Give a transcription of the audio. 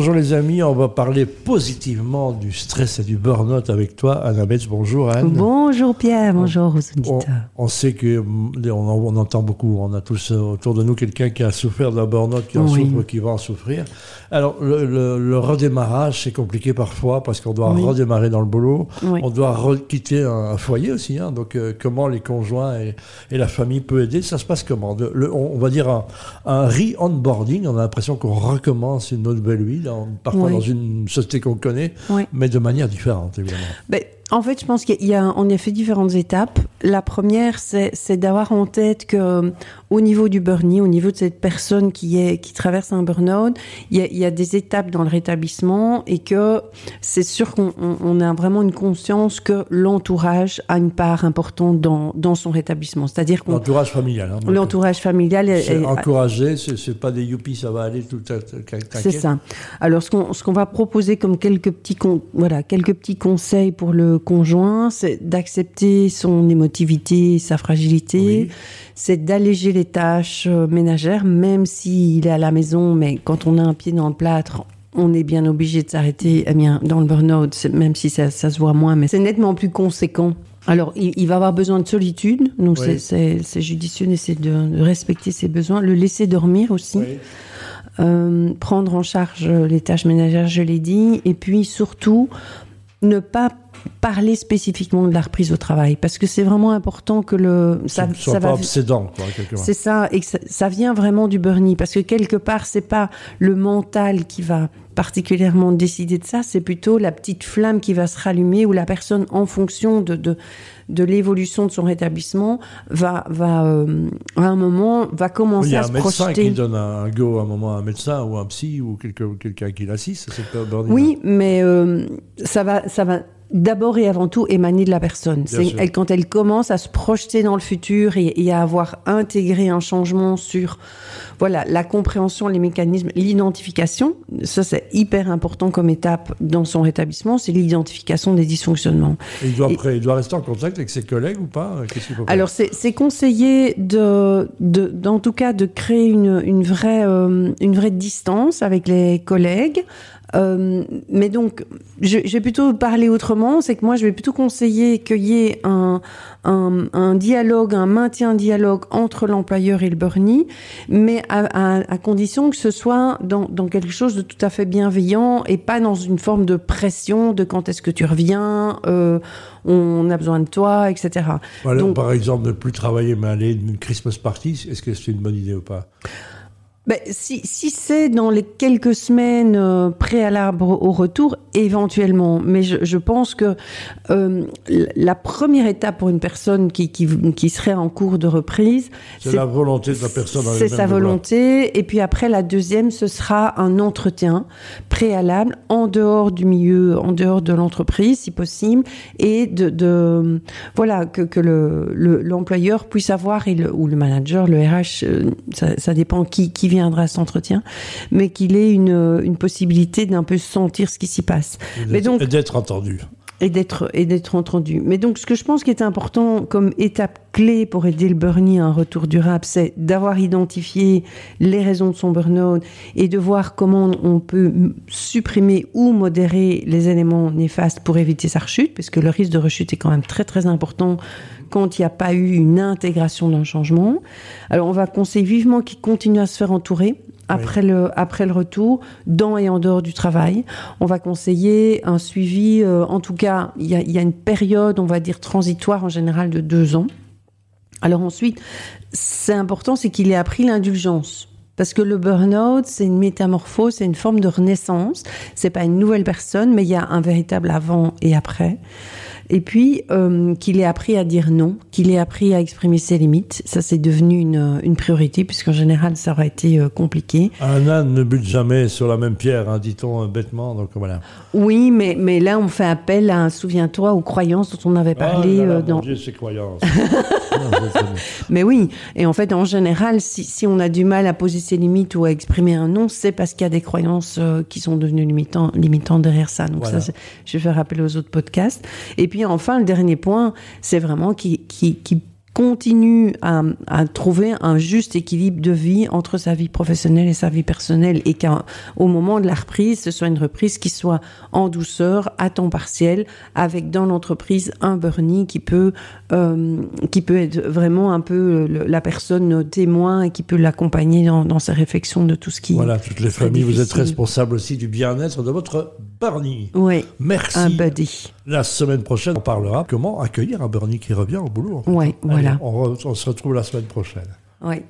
Bonjour les amis, on va parler positivement du stress et du burn-out avec toi, Anna Betz. Bonjour Anne. Bonjour Pierre, bonjour aux auditeurs. On, sait que on, on, entend beaucoup, on a tous autour de nous quelqu'un qui a souffert d'un burn-out, qui en souffre, qui va en souffrir. Alors le, redémarrage, c'est compliqué parfois parce qu'on doit redémarrer dans le boulot, on doit quitter un, foyer aussi. Hein. donc euh, comment les conjoints et, la famille peuvent aider? Ça se passe comment? On, va dire un, un re-onboarding, on a l'impression qu'on recommence une nouvelle parfois dans une société qu'on connaît, mais de manière différente, évidemment. Ben, en fait, je pense qu'il y a en effet différentes étapes. La première, c'est d'avoir en tête que au niveau du burn-out, au niveau de cette personne qui est qui traverse un burn-out, il y, a, il y a des étapes dans le rétablissement et que c'est sûr qu'on on, a vraiment une conscience que l'entourage a une part importante dans, dans son rétablissement. C'est-à-dire qu'on l'entourage familial. Hein, l'entourage familial est, est encouragé. C'est pas des youpies, ça va aller tout. C'est ça. Alors ce qu'on ce qu'on va proposer comme quelques petits voilà quelques petits conseils pour le conjoint, c'est d'accepter son émotivité, sa fragilité, c'est d'alléger les tâches euh, ménagères, même s'il est à la maison, mais quand on a un pied dans le plâtre, on est bien obligé de s'arrêter eh bien, dans le burn-out, même si ça, se voit moins, mais c'est nettement plus conséquent. Alors, il, va avoir besoin de solitude, donc c'est judicieux d'essayer de, respecter ses besoins, le laisser dormir aussi. Euh, prendre en charge les tâches ménagères, je l'ai dit, et puis surtout ne pas parler spécifiquement de la reprise au travail parce que c'est vraiment important que le ça, ça, va obsédant c'est ça et que ça, vient vraiment du burn parce que quelque part c'est pas le mental qui va particulièrement décider de ça c'est plutôt la petite flamme qui va se rallumer ou la personne en fonction de, de de l'évolution de son rétablissement va, va euh, à un moment, va commencer à se projeter. Il y a un médecin qui donne un go à un moment à un médecin ou un psy ou quelqu'un qui l'assiste. Oui, mais euh, ça va, ça va d'abord et avant tout émaner de la personne. Elle, quand elle commence à se projeter dans le futur et, à avoir intégré un changement sur voilà la compréhension, les mécanismes, l'identification. Ça c'est hyper important comme étape dans son rétablissement, c'est l'identification des dysfonctionnements. il doit, après, il doit rester en contact avec ses collègues ou pas? Alors c'est conseillé de, de, en tout cas de créer une, une vraie euh, une vraie distance avec les collègues. Euh, mais donc, je, je, vais plutôt parler autrement, c'est que moi, je vais plutôt conseiller qu'il y ait un, un, un, dialogue, un maintien dialogue entre l'employeur et le Bernie, mais à, à, à, condition que ce soit dans, dans, quelque chose de tout à fait bienveillant et pas dans une forme de pression de quand est-ce que tu reviens, euh, on a besoin de toi, etc. Donc, par exemple, ne plus travailler mais aller une Christmas party, est-ce que c'est une bonne idée ou pas? Ben, si, si c'est dans les quelques semaines euh, préalables au retour, éventuellement. Mais je, je pense que euh, la première étape pour une personne qui, qui, qui serait en cours de reprise, c'est la volonté de la personne. C'est sa volonté. Et puis après, la deuxième, ce sera un entretien préalable en dehors du milieu, en dehors de l'entreprise, si possible, et de, de voilà que, que le l'employeur puisse avoir et le, ou le manager, le RH, euh, ça, ça dépend qui, qui viendra à cet entretien, mais qu'il ait une, une possibilité d'un peu sentir ce qui s'y passe. Et d'être entendu et d'être et d'être entendu. Mais donc, ce que je pense qui est important comme étape clé pour aider le burn à un retour durable, c'est d'avoir identifié les raisons de son burn-out et de voir comment on peut supprimer ou modérer les éléments néfastes pour éviter sa rechute, puisque le risque de rechute est quand même très très important quand il n'y a pas eu une intégration d'un changement. Alors, on va conseiller vivement qu'il continue à se faire entourer après, le, après le retour, dans et en dehors du travail. On va conseiller un suivi, euh, en tout cas, il y a, une période, on va dire, transitoire en général de deux ans. Alors ensuite, c'est important, c'est qu'il ait appris l'indulgence. Parce que le burn-out, c'est une métamorphose, c'est une forme de renaissance. C'est pas une nouvelle personne, mais il y a un véritable avant et après. Et puis, euh, qu'il ait appris à dire non, qu'il ait appris à exprimer ses limites. Ça, c'est devenu une, une priorité, puisqu'en général, ça aurait été euh, compliqué. Un âne ne bute jamais sur la même pierre, hein, dit-on euh, bêtement. Donc voilà. Oui, mais, mais là, on fait appel à, souviens-toi, aux croyances dont on avait ah parlé. Dans... Mon Dieu, ces croyances. mais oui, et en fait, en général, si, si, on a du mal à poser ses limites ou à exprimer un non, c'est parce qu'il y a des croyances qui sont devenues limitantes, limitantes derrière ça. Donc ça, je vais faire appel aux autres podcasts. Et puis, enfin, le dernier point, c'est vraiment qui, qui, continue à, trouver un juste équilibre de vie entre sa vie professionnelle et sa vie personnelle et qu'au moment de la reprise, ce soit une reprise qui soit en douceur, à temps partiel, avec dans l'entreprise un Bernie qui peut, euh, qui peut être vraiment un peu la personne témoin et qui peut l'accompagner dans, ses réflexions de tout ce qui Voilà, toutes les familles, vous êtes responsables aussi du bien-être de votre Bernie. Oui. Merci. Un buddy. La semaine prochaine, on parlera comment accueillir un Bernie qui revient au boulot. Oui, voilà. on, on se retrouve la semaine prochaine. Oui.